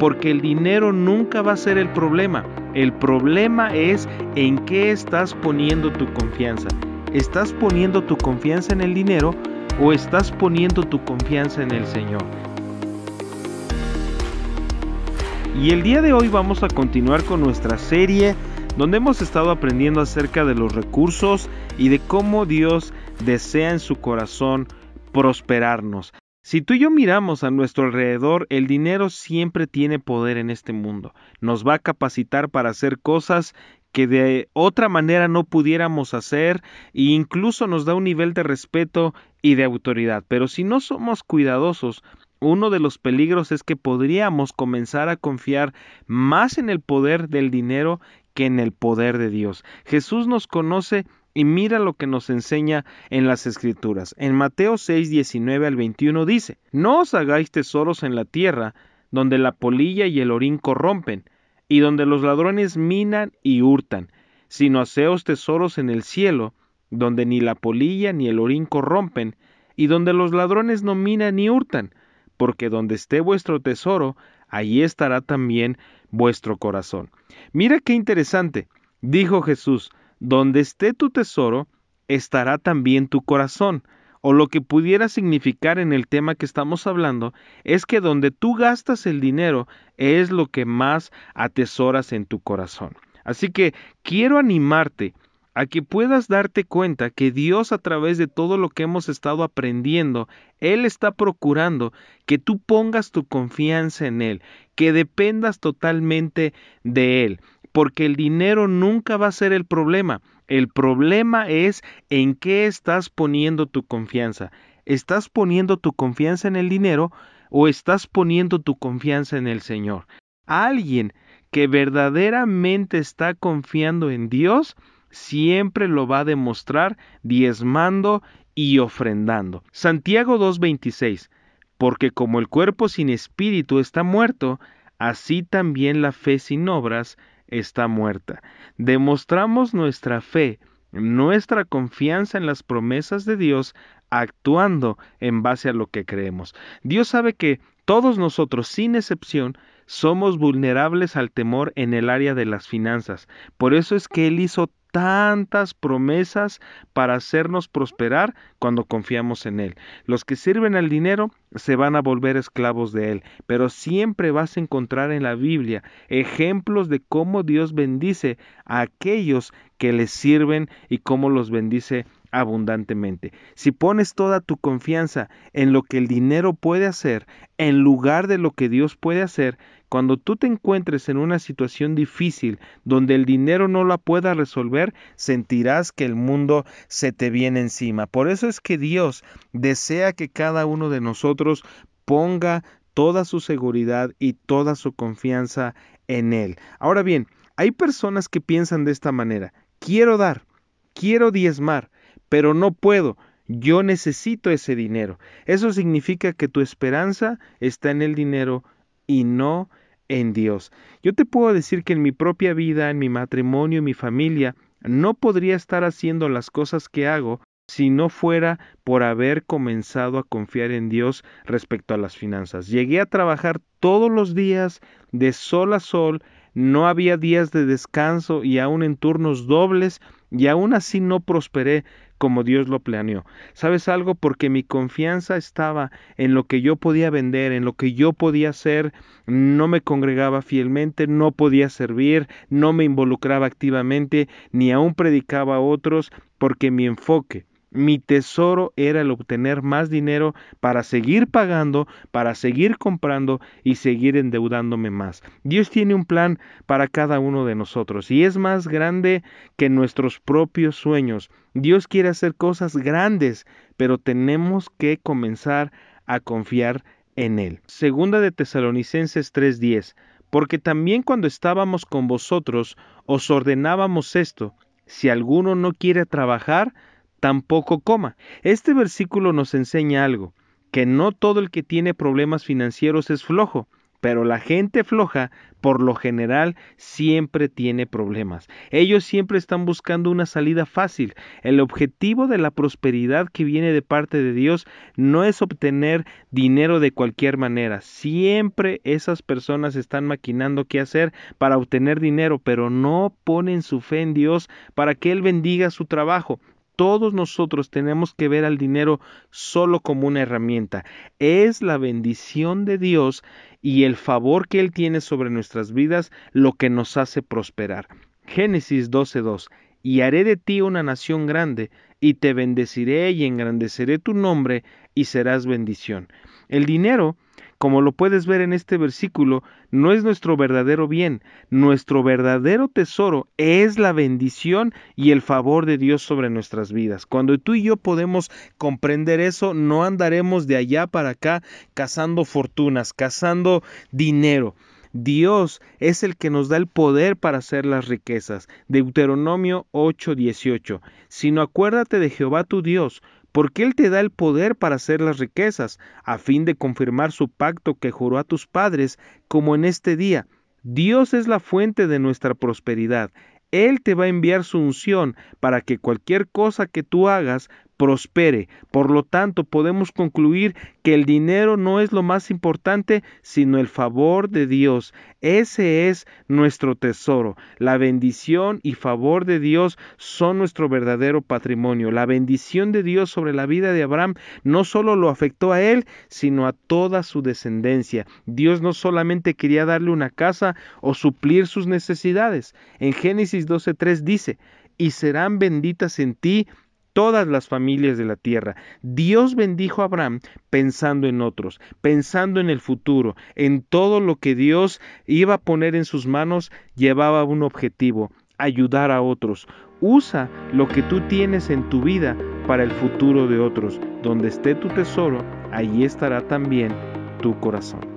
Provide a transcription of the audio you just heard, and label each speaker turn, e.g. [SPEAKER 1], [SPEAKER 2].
[SPEAKER 1] porque el dinero nunca va a ser el problema. El problema es en qué estás poniendo tu confianza. ¿Estás poniendo tu confianza en el dinero o estás poniendo tu confianza en el Señor? Y el día de hoy vamos a continuar con nuestra serie donde hemos estado aprendiendo acerca de los recursos y de cómo Dios desea en su corazón prosperarnos. Si tú y yo miramos a nuestro alrededor, el dinero siempre tiene poder en este mundo. Nos va a capacitar para hacer cosas que de otra manera no pudiéramos hacer e incluso nos da un nivel de respeto y de autoridad. Pero si no somos cuidadosos, uno de los peligros es que podríamos comenzar a confiar más en el poder del dinero que en el poder de Dios. Jesús nos conoce y mira lo que nos enseña en las Escrituras. En Mateo 6, 19 al 21 dice, No os hagáis tesoros en la tierra, donde la polilla y el orín corrompen, y donde los ladrones minan y hurtan, sino haceos tesoros en el cielo, donde ni la polilla ni el orín corrompen, y donde los ladrones no minan ni hurtan, porque donde esté vuestro tesoro, allí estará también vuestro corazón. Mira qué interesante, dijo Jesús, donde esté tu tesoro, estará también tu corazón. O lo que pudiera significar en el tema que estamos hablando es que donde tú gastas el dinero es lo que más atesoras en tu corazón. Así que quiero animarte a que puedas darte cuenta que Dios a través de todo lo que hemos estado aprendiendo, Él está procurando que tú pongas tu confianza en Él, que dependas totalmente de Él porque el dinero nunca va a ser el problema. El problema es en qué estás poniendo tu confianza. ¿Estás poniendo tu confianza en el dinero o estás poniendo tu confianza en el Señor? Alguien que verdaderamente está confiando en Dios siempre lo va a demostrar diezmando y ofrendando. Santiago 2.26 Porque como el cuerpo sin espíritu está muerto, así también la fe sin obras está muerta. Demostramos nuestra fe, nuestra confianza en las promesas de Dios actuando en base a lo que creemos. Dios sabe que todos nosotros, sin excepción, somos vulnerables al temor en el área de las finanzas. Por eso es que Él hizo tantas promesas para hacernos prosperar cuando confiamos en Él. Los que sirven al dinero se van a volver esclavos de Él, pero siempre vas a encontrar en la Biblia ejemplos de cómo Dios bendice a aquellos que le sirven y cómo los bendice abundantemente. Si pones toda tu confianza en lo que el dinero puede hacer, en lugar de lo que Dios puede hacer, cuando tú te encuentres en una situación difícil donde el dinero no la pueda resolver, sentirás que el mundo se te viene encima. Por eso es que Dios desea que cada uno de nosotros ponga toda su seguridad y toda su confianza en Él. Ahora bien, hay personas que piensan de esta manera, quiero dar, quiero diezmar, pero no puedo, yo necesito ese dinero. Eso significa que tu esperanza está en el dinero y no en Dios. Yo te puedo decir que en mi propia vida, en mi matrimonio, en mi familia, no podría estar haciendo las cosas que hago si no fuera por haber comenzado a confiar en Dios respecto a las finanzas. Llegué a trabajar todos los días de sol a sol, no había días de descanso y aún en turnos dobles y aún así no prosperé como Dios lo planeó. ¿Sabes algo? Porque mi confianza estaba en lo que yo podía vender, en lo que yo podía hacer, no me congregaba fielmente, no podía servir, no me involucraba activamente, ni aún predicaba a otros, porque mi enfoque mi tesoro era el obtener más dinero para seguir pagando, para seguir comprando y seguir endeudándome más. Dios tiene un plan para cada uno de nosotros y es más grande que nuestros propios sueños. Dios quiere hacer cosas grandes, pero tenemos que comenzar a confiar en Él. Segunda de Tesalonicenses 3:10 Porque también cuando estábamos con vosotros os ordenábamos esto, si alguno no quiere trabajar, tampoco coma. Este versículo nos enseña algo, que no todo el que tiene problemas financieros es flojo, pero la gente floja por lo general siempre tiene problemas. Ellos siempre están buscando una salida fácil. El objetivo de la prosperidad que viene de parte de Dios no es obtener dinero de cualquier manera. Siempre esas personas están maquinando qué hacer para obtener dinero, pero no ponen su fe en Dios para que Él bendiga su trabajo todos nosotros tenemos que ver al dinero solo como una herramienta. Es la bendición de Dios y el favor que Él tiene sobre nuestras vidas lo que nos hace prosperar. Génesis 12.2 Y haré de ti una nación grande, y te bendeciré y engrandeceré tu nombre, y serás bendición. El dinero como lo puedes ver en este versículo, no es nuestro verdadero bien, nuestro verdadero tesoro es la bendición y el favor de Dios sobre nuestras vidas. Cuando tú y yo podemos comprender eso, no andaremos de allá para acá cazando fortunas, cazando dinero. Dios es el que nos da el poder para hacer las riquezas. Deuteronomio 8:18. Sino acuérdate de Jehová tu Dios, porque Él te da el poder para hacer las riquezas, a fin de confirmar su pacto que juró a tus padres, como en este día. Dios es la fuente de nuestra prosperidad. Él te va a enviar su unción para que cualquier cosa que tú hagas prospere. Por lo tanto, podemos concluir que el dinero no es lo más importante, sino el favor de Dios. Ese es nuestro tesoro. La bendición y favor de Dios son nuestro verdadero patrimonio. La bendición de Dios sobre la vida de Abraham no solo lo afectó a él, sino a toda su descendencia. Dios no solamente quería darle una casa o suplir sus necesidades. En Génesis 12.3 dice, y serán benditas en ti todas las familias de la tierra. Dios bendijo a Abraham pensando en otros, pensando en el futuro, en todo lo que Dios iba a poner en sus manos, llevaba un objetivo, ayudar a otros. Usa lo que tú tienes en tu vida para el futuro de otros. Donde esté tu tesoro, allí estará también tu corazón.